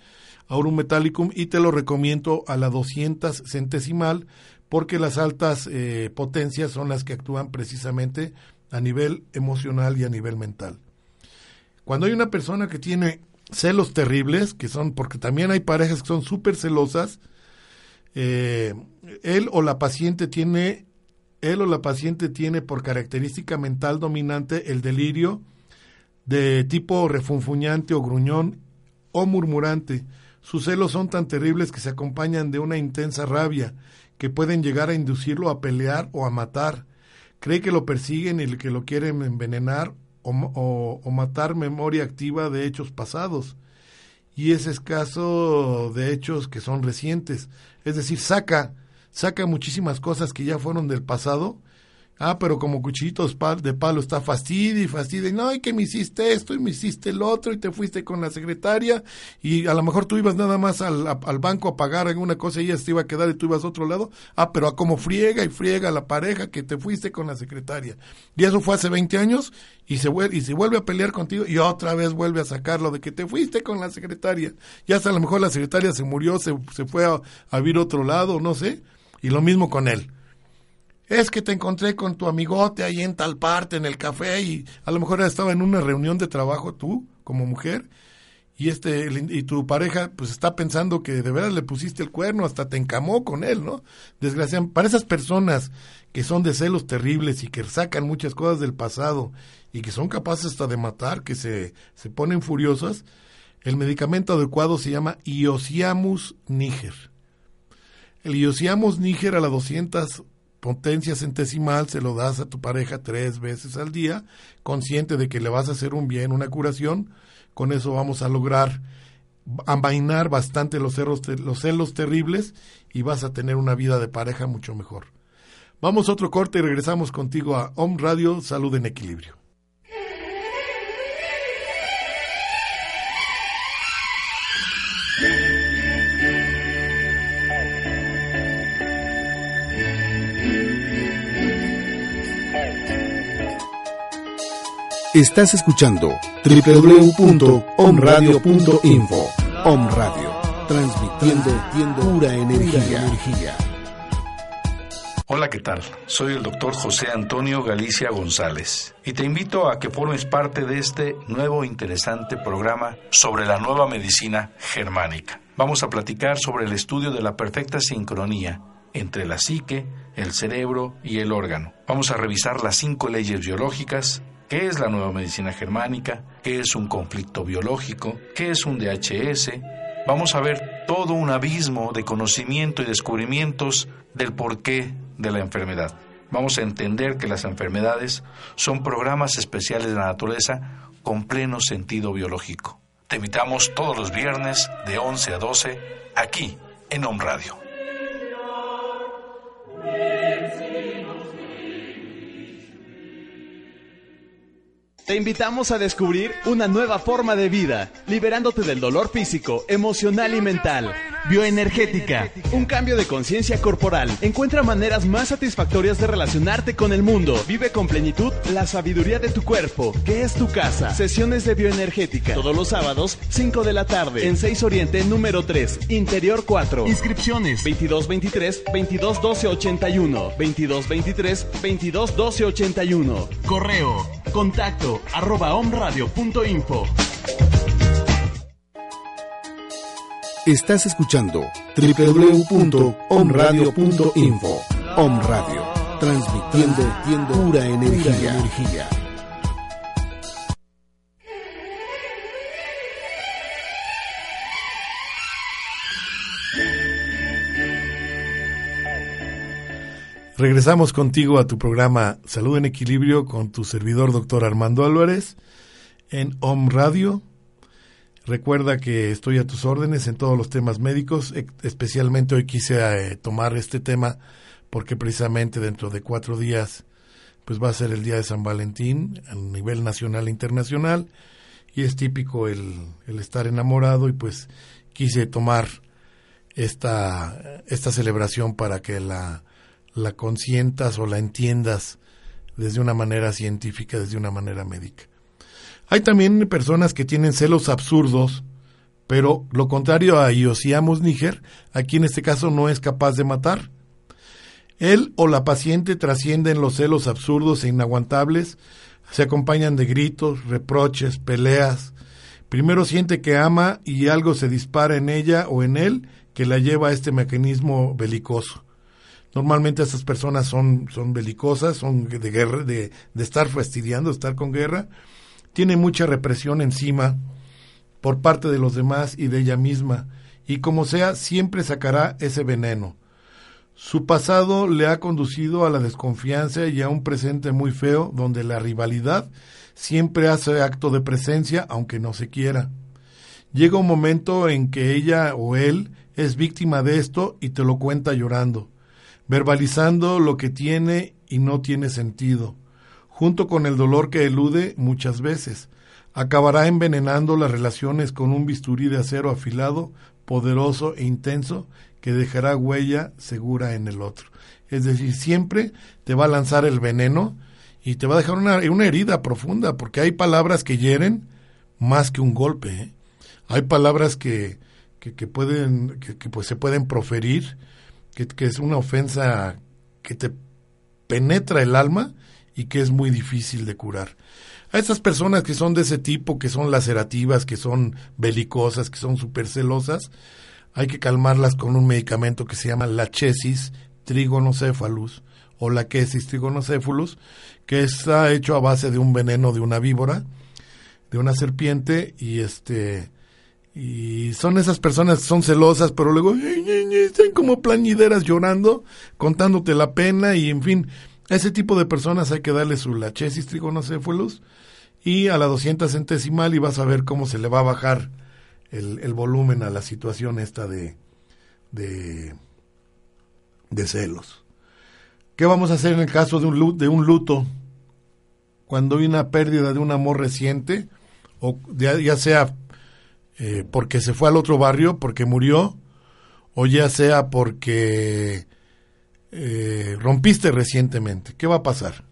Aurum metallicum y te lo recomiendo a la 200 centesimal porque las altas eh, potencias son las que actúan precisamente a nivel emocional y a nivel mental. Cuando hay una persona que tiene celos terribles, que son, porque también hay parejas que son súper celosas, eh, él o la paciente tiene, él o la paciente tiene por característica mental dominante el delirio de tipo refunfuñante o gruñón o murmurante. Sus celos son tan terribles que se acompañan de una intensa rabia, que pueden llegar a inducirlo a pelear o a matar. Cree que lo persiguen y que lo quieren envenenar o, o, matar memoria activa de hechos pasados. Y es caso de hechos que son recientes. Es decir, saca, saca muchísimas cosas que ya fueron del pasado Ah, pero como cuchillitos de palo está fastidio y fastidio. No, y que me hiciste esto y me hiciste el otro y te fuiste con la secretaria y a lo mejor tú ibas nada más al, al banco a pagar alguna cosa y ella se iba a quedar y tú ibas a otro lado. Ah, pero a como friega y friega la pareja que te fuiste con la secretaria. Y eso fue hace 20 años y se, vuelve, y se vuelve a pelear contigo y otra vez vuelve a sacarlo de que te fuiste con la secretaria. Y hasta a lo mejor la secretaria se murió, se, se fue a, a vivir otro lado, no sé. Y lo mismo con él es que te encontré con tu amigote ahí en tal parte, en el café, y a lo mejor estaba en una reunión de trabajo tú, como mujer, y este y tu pareja pues está pensando que de verdad le pusiste el cuerno, hasta te encamó con él, ¿no? Desgraciadamente, para esas personas que son de celos terribles y que sacan muchas cosas del pasado y que son capaces hasta de matar, que se, se ponen furiosas, el medicamento adecuado se llama Iosiamus niger. El Iosiamus niger a la 200 potencia centesimal se lo das a tu pareja tres veces al día, consciente de que le vas a hacer un bien, una curación, con eso vamos a lograr amainar bastante los celos, los celos terribles y vas a tener una vida de pareja mucho mejor. Vamos a otro corte y regresamos contigo a Home Radio Salud en Equilibrio. Estás escuchando www.omradio.info. Om Radio, transmitiendo pura energía. Hola, ¿qué tal? Soy el doctor José Antonio Galicia González y te invito a que formes parte de este nuevo interesante programa sobre la nueva medicina germánica. Vamos a platicar sobre el estudio de la perfecta sincronía entre la psique, el cerebro y el órgano. Vamos a revisar las cinco leyes biológicas qué es la nueva medicina germánica, qué es un conflicto biológico, qué es un DHS. Vamos a ver todo un abismo de conocimiento y descubrimientos del porqué de la enfermedad. Vamos a entender que las enfermedades son programas especiales de la naturaleza con pleno sentido biológico. Te invitamos todos los viernes de 11 a 12 aquí en Home Radio. Te invitamos a descubrir una nueva forma de vida, liberándote del dolor físico, emocional y mental. Bioenergética, un cambio de conciencia corporal. Encuentra maneras más satisfactorias de relacionarte con el mundo. Vive con plenitud la sabiduría de tu cuerpo, que es tu casa. Sesiones de bioenergética, todos los sábados, 5 de la tarde, en 6 Oriente, número 3, Interior 4. Inscripciones 2223 2212 81, 2223 2212 81. Correo, contacto arroba omradio.info. Estás escuchando www.omradio.info. Om Radio, transmitiendo pura energía. energía. Regresamos contigo a tu programa Salud en Equilibrio con tu servidor doctor Armando Álvarez en Om Radio. Recuerda que estoy a tus órdenes en todos los temas médicos, e- especialmente hoy quise eh, tomar este tema porque precisamente dentro de cuatro días pues va a ser el día de San Valentín a nivel nacional e internacional y es típico el, el estar enamorado y pues quise tomar esta, esta celebración para que la la consientas o la entiendas desde una manera científica, desde una manera médica. Hay también personas que tienen celos absurdos, pero lo contrario a Iosiamus Níger, aquí en este caso no es capaz de matar. Él o la paciente trascienden los celos absurdos e inaguantables, se acompañan de gritos, reproches, peleas. Primero siente que ama y algo se dispara en ella o en él que la lleva a este mecanismo belicoso. Normalmente estas personas son, son belicosas, son de guerra, de, de estar fastidiando, estar con guerra. Tiene mucha represión encima por parte de los demás y de ella misma, y como sea, siempre sacará ese veneno. Su pasado le ha conducido a la desconfianza y a un presente muy feo donde la rivalidad siempre hace acto de presencia aunque no se quiera. Llega un momento en que ella o él es víctima de esto y te lo cuenta llorando verbalizando lo que tiene y no tiene sentido, junto con el dolor que elude muchas veces. Acabará envenenando las relaciones con un bisturí de acero afilado, poderoso e intenso, que dejará huella segura en el otro. Es decir, siempre te va a lanzar el veneno y te va a dejar una, una herida profunda, porque hay palabras que hieren más que un golpe. ¿eh? Hay palabras que, que, que pueden, que, que pues se pueden proferir que, es una ofensa que te penetra el alma y que es muy difícil de curar. A esas personas que son de ese tipo, que son lacerativas, que son belicosas, que son supercelosas, hay que calmarlas con un medicamento que se llama lachesis trigonocéphalus o la quesis trigonocéphalus, que está hecho a base de un veneno de una víbora, de una serpiente, y este y son esas personas que son celosas, pero luego están como plañideras llorando, contándote la pena y en fin, a ese tipo de personas hay que darle su lachesis trigonocéfalos y a la 200 centesimal y vas a ver cómo se le va a bajar el, el volumen a la situación esta de, de, de celos. ¿Qué vamos a hacer en el caso de un, de un luto? Cuando hay una pérdida de un amor reciente, o ya sea eh, porque se fue al otro barrio, porque murió, o ya sea porque eh, rompiste recientemente. ¿Qué va a pasar?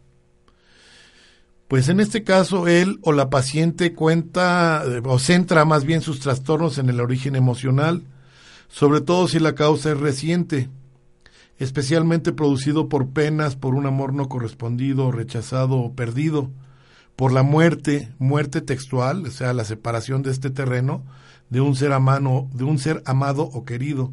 Pues en este caso él o la paciente cuenta eh, o centra más bien sus trastornos en el origen emocional, sobre todo si la causa es reciente, especialmente producido por penas por un amor no correspondido, rechazado o perdido por la muerte, muerte textual, o sea, la separación de este terreno de un ser de un ser amado o querido.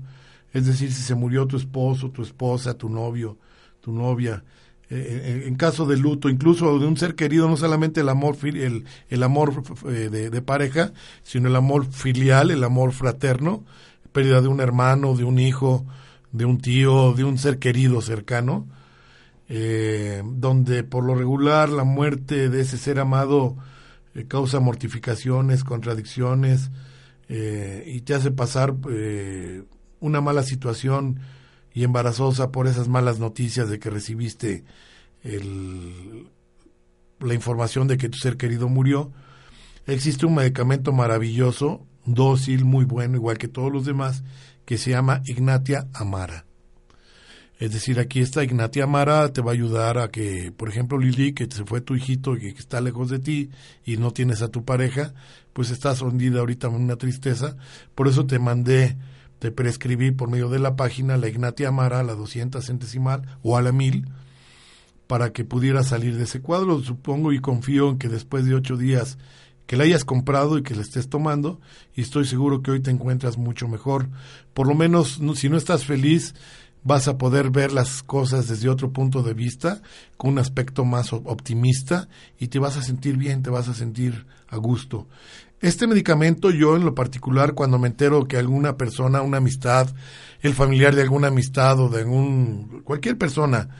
Es decir, si se murió tu esposo, tu esposa, tu novio, tu novia, eh, eh, en caso de luto, incluso de un ser querido, no solamente el amor, el, el amor eh, de, pareja, sino el amor filial, el amor fraterno, pérdida de un hermano, de un hijo, de un tío, de un ser querido cercano, eh, donde por lo regular la muerte de ese ser amado eh, causa mortificaciones, contradicciones y te hace pasar una mala situación y embarazosa por esas malas noticias de que recibiste el, la información de que tu ser querido murió. Existe un medicamento maravilloso, dócil, muy bueno, igual que todos los demás, que se llama Ignatia Amara. Es decir, aquí esta Ignatia Amara te va a ayudar a que, por ejemplo, Lili, que se fue tu hijito y que está lejos de ti y no tienes a tu pareja, pues estás hundida ahorita en una tristeza. Por eso te mandé, te prescribí por medio de la página la Ignatia Amara, la 200 centesimal o a la 1000, para que pudiera salir de ese cuadro. Supongo y confío en que después de ocho días que la hayas comprado y que la estés tomando y estoy seguro que hoy te encuentras mucho mejor. Por lo menos si no estás feliz, vas a poder ver las cosas desde otro punto de vista, con un aspecto más optimista y te vas a sentir bien, te vas a sentir a gusto. Este medicamento yo en lo particular cuando me entero que alguna persona, una amistad, el familiar de alguna amistad o de algún, cualquier persona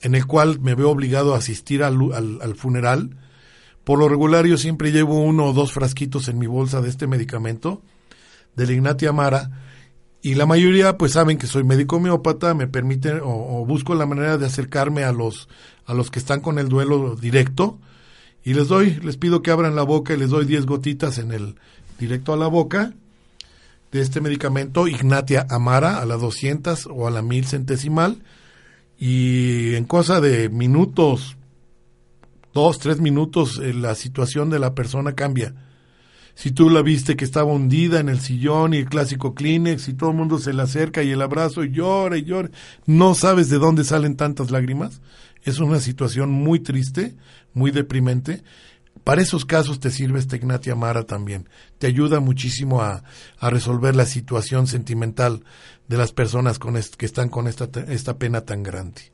en el cual me veo obligado a asistir al, al funeral, por lo regular yo siempre llevo uno o dos frasquitos en mi bolsa de este medicamento, del Ignatia Amara, y la mayoría pues saben que soy médico homeópata, me permiten o, busco la manera de acercarme a los, a los que están con el duelo directo, y les doy, les pido que abran la boca y les doy 10 gotitas en el directo a la boca de este medicamento Ignatia Amara a la 200 o a la 1000 centesimal y en cosa de minutos, dos, tres minutos, eh, la situación de la persona cambia. Si tú la viste que estaba hundida en el sillón y el clásico Kleenex y todo el mundo se le acerca y el abrazo y llora y llora, no sabes de dónde salen tantas lágrimas. Es una situación muy triste, muy deprimente. Para esos casos te sirve esta Ignatia Mara también. Te ayuda muchísimo a, a resolver la situación sentimental de las personas con que están con esta, esta pena tan grande.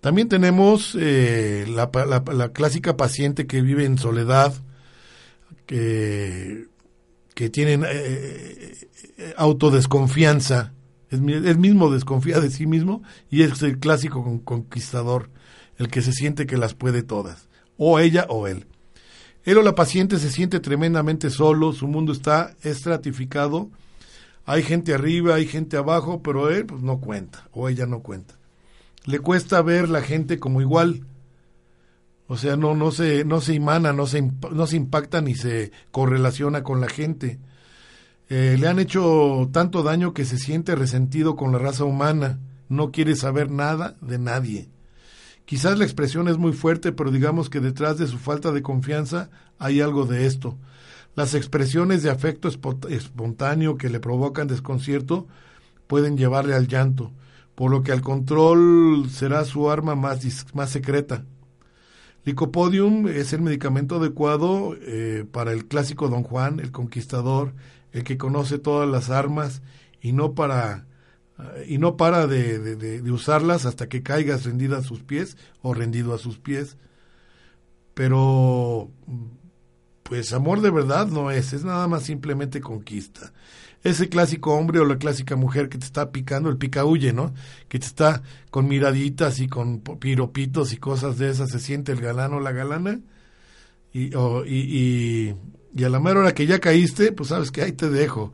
También tenemos eh, la, la, clásica paciente que vive en soledad, que, que tienen eh, eh, autodesconfianza, el mismo desconfía de sí mismo y es el clásico conquistador, el que se siente que las puede todas, o ella o él. Él o la paciente se siente tremendamente solo, su mundo está estratificado, hay gente arriba, hay gente abajo, pero él pues, no cuenta, o ella no cuenta le cuesta ver la gente como igual. O sea, no, no, se, no se imana, no se, no se impacta ni se correlaciona con la gente. Eh, le han hecho tanto daño que se siente resentido con la raza humana. No quiere saber nada de nadie. Quizás la expresión es muy fuerte, pero digamos que detrás de su falta de confianza hay algo de esto. Las expresiones de afecto espontáneo que le provocan desconcierto pueden llevarle al llanto por lo que el control será su arma más, más secreta. Licopodium es el medicamento adecuado eh, para el clásico Don Juan, el conquistador, el que conoce todas las armas y no para y no para de, usarlas hasta que caigas rendida a sus pies o rendido a sus pies. Pero pues amor de verdad no es, es nada más simplemente conquista ese clásico hombre o la clásica mujer que te está picando, el pica huye, ¿no? Que te está con miraditas y con piropitos y cosas de esas, se siente el galán o la galana. Y, y, y, a la mera hora que ya caíste, pues sabes que ahí te dejo.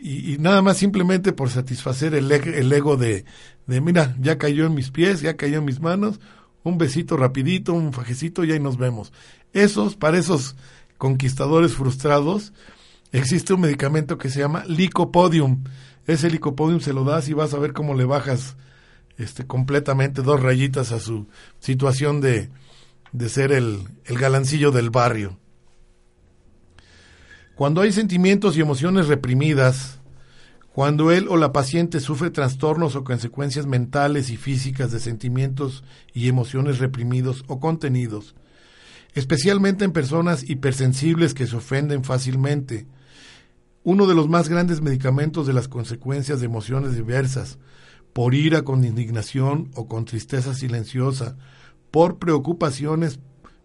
Y, nada más simplemente por satisfacer el, el ego de, de, mira, ya cayó en mis pies, ya cayó en mis manos, un besito rapidito, un fajecito y ahí nos vemos. Esos, para esos conquistadores frustrados, existe un medicamento que se llama licopodium. Ese licopodium se lo das y vas a ver cómo le bajas este, completamente dos rayitas a su situación de, de ser el, el galancillo del barrio. Cuando hay sentimientos y emociones reprimidas, cuando él o la paciente sufre trastornos o consecuencias mentales y físicas de sentimientos y emociones reprimidos o contenidos, especialmente en personas hipersensibles que se ofenden fácilmente, uno de los más grandes medicamentos de las consecuencias de emociones diversas, por ira con indignación o con tristeza silenciosa, por preocupaciones,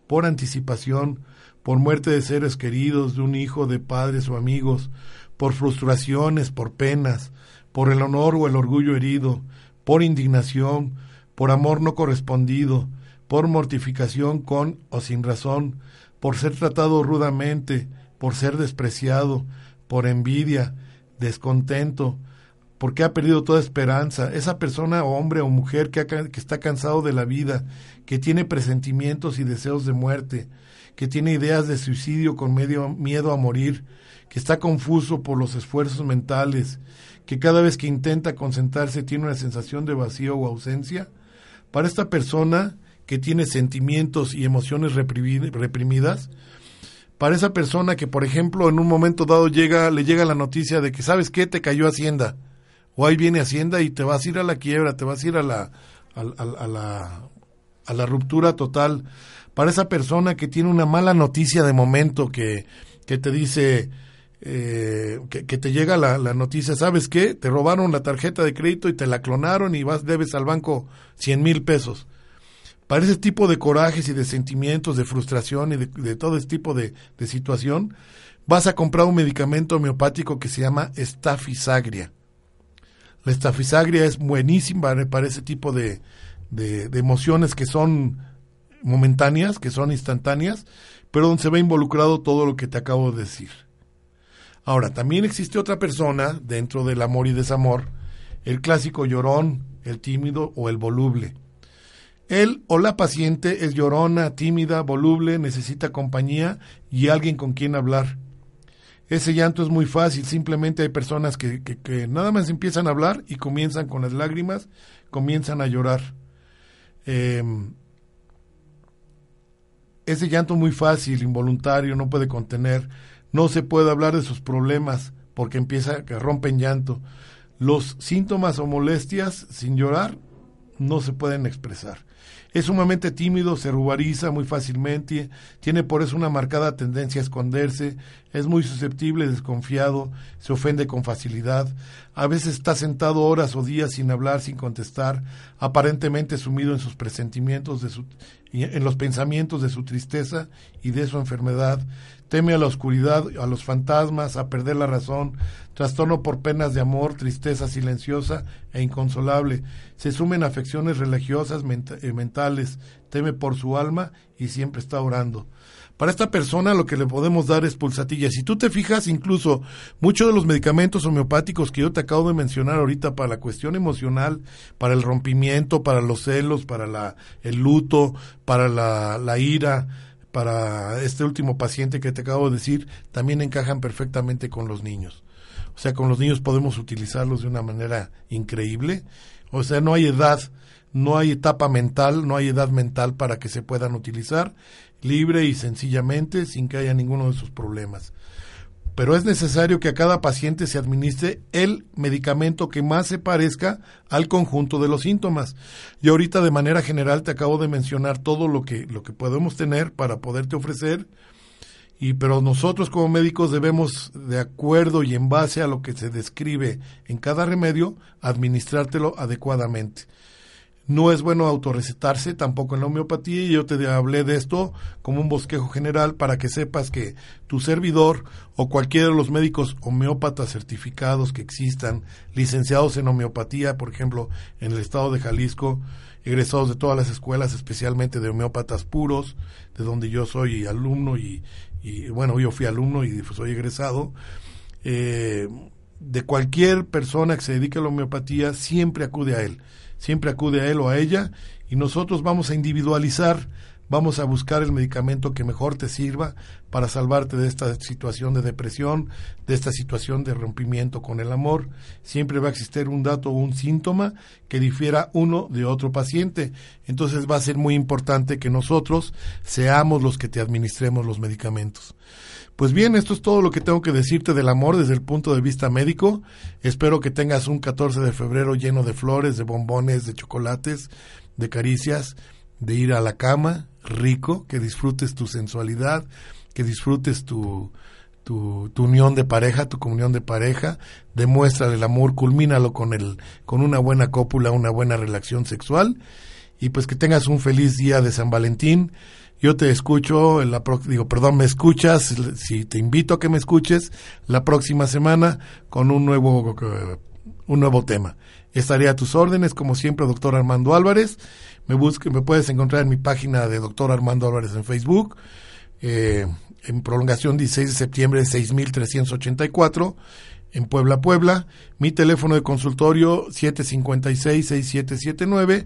por anticipación, por muerte de seres queridos, de un hijo, de padres o amigos, por frustraciones, por penas, por el honor o el orgullo herido, por indignación, por amor no correspondido, por mortificación con o sin razón, por ser tratado rudamente, por ser despreciado, por envidia, descontento, porque ha perdido toda esperanza. Esa persona, hombre o mujer que, que está cansado de la vida, que tiene presentimientos y deseos de muerte, que tiene ideas de suicidio con medio miedo a morir, que está confuso por los esfuerzos mentales, que cada vez que intenta concentrarse tiene una sensación de vacío o ausencia, para esta persona que tiene sentimientos y emociones reprimidas, para esa persona que, por ejemplo, en un momento dado llega, le llega la noticia de que, ¿sabes qué? Te cayó Hacienda o ahí viene Hacienda y te vas a ir a la quiebra, te vas a ir a la, a, la, a la ruptura total. Para esa persona que tiene una mala noticia de momento, que, que te dice, eh, que, te llega la, la, noticia, ¿sabes qué? Te robaron la tarjeta de crédito y te la clonaron y vas, debes al banco 100 mil pesos. Para ese tipo de corajes y de sentimientos, de frustración y de, todo ese tipo de, de, situación, vas a comprar un medicamento homeopático que se llama estafisagria. La estafisagria es buenísima para ese tipo de, de, emociones que son momentáneas, que son instantáneas, pero donde se ve involucrado todo lo que te acabo de decir. Ahora, también existe otra persona dentro del amor y desamor, el clásico llorón, el tímido o el voluble. Él o la paciente es llorona, tímida, voluble, necesita compañía y alguien con quien hablar. Ese llanto es muy fácil, simplemente hay personas que, que, nada más empiezan a hablar y comienzan con las lágrimas, comienzan a llorar. Em, ese llanto muy fácil, involuntario, no puede contener, no se puede hablar de sus problemas porque empieza que rompen llanto. Los síntomas o molestias sin llorar no se pueden expresar. Es sumamente tímido, se rubariza muy fácilmente, tiene por eso una marcada tendencia a esconderse, es muy susceptible, desconfiado, se ofende con facilidad, a veces está sentado horas o días sin hablar, sin contestar, aparentemente sumido en sus presentimientos, en los pensamientos de su tristeza y de su enfermedad, teme a la oscuridad, a los fantasmas, a perder la razón, trastorno por penas de amor, tristeza silenciosa e inconsolable, se sumen afecciones religiosas, eh, mentales, teme por su alma y siempre está orando. Para esta persona lo que le podemos dar es pulsatillas. Si tú te fijas, incluso muchos de los medicamentos homeopáticos que yo te acabo de mencionar ahorita para la cuestión emocional, para el rompimiento, para los celos, para la, el luto, para la ira, para este último paciente que te acabo de decir, también encajan perfectamente con los niños. O sea, con los niños podemos utilizarlos de una manera increíble. O sea, no hay edad, no hay etapa mental, no hay edad mental para que se puedan utilizar libre y sencillamente sin que haya ninguno de sus problemas pero es necesario que a cada paciente se administre el medicamento que más se parezca al conjunto de los síntomas. Y ahorita de manera general te acabo de mencionar todo lo que, lo que podemos tener para poderte ofrecer, y pero nosotros como médicos debemos, de acuerdo y en base a lo que se describe en cada remedio, administrártelo adecuadamente. No es bueno autorrecetarse, tampoco en la homeopatía, y yo te hablé de esto como un bosquejo general para que sepas que tu servidor o cualquiera de los médicos homeópatas certificados que existan, licenciados en homeopatía, por ejemplo, en el estado de Jalisco, egresados de todas las escuelas, especialmente de homeópatas puros, de donde yo soy alumno y, bueno, yo fui alumno y soy egresado, eh, de cualquier persona que se dedique a la homeopatía, siempre acude a él siempre acude a él o a ella y nosotros vamos a individualizar, vamos a buscar el medicamento que mejor te sirva para salvarte de esta situación de depresión, de esta situación de rompimiento con el amor. Siempre va a existir un dato o un síntoma que difiera uno de otro paciente. Entonces va a ser muy importante que nosotros seamos los que te administremos los medicamentos. Pues bien, esto es todo lo que tengo que decirte del amor desde el punto de vista médico. Espero que tengas un 14 de febrero lleno de flores, de bombones, de chocolates, de caricias, de ir a la cama, rico, que disfrutes tu sensualidad, que disfrutes tu, tu, unión de pareja, tu comunión de pareja, demuéstrale el amor, culmínalo con el, con una buena cópula, una buena relación sexual, y pues que tengas un feliz día de San Valentín, Yo te escucho, en la pro- digo, perdón, me escuchas, si te invito a que me escuches la próxima semana con un nuevo, eh, un nuevo tema. Estaré a tus órdenes, como siempre, doctor Armando Álvarez. Me busque, me puedes encontrar en mi página de doctor Armando Álvarez en Facebook. Eh, en prolongación 16 de septiembre 6384 en Puebla, Puebla. Mi teléfono de consultorio 756-6779.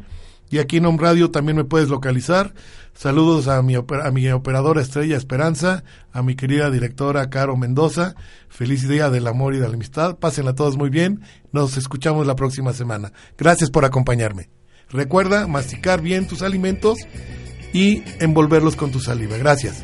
Y aquí en Home Radio también me puedes localizar. Saludos a mi, a mi operadora Estrella Esperanza, a mi querida directora Caro Mendoza. Feliz día del amor y de la amistad. Pásenla todos muy bien. Nos escuchamos la próxima semana. Gracias por acompañarme. Recuerda masticar bien tus alimentos y envolverlos con tu saliva. Gracias.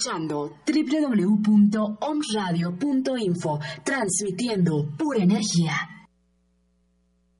Escuchando www.omradio.info, transmitiendo pura energía.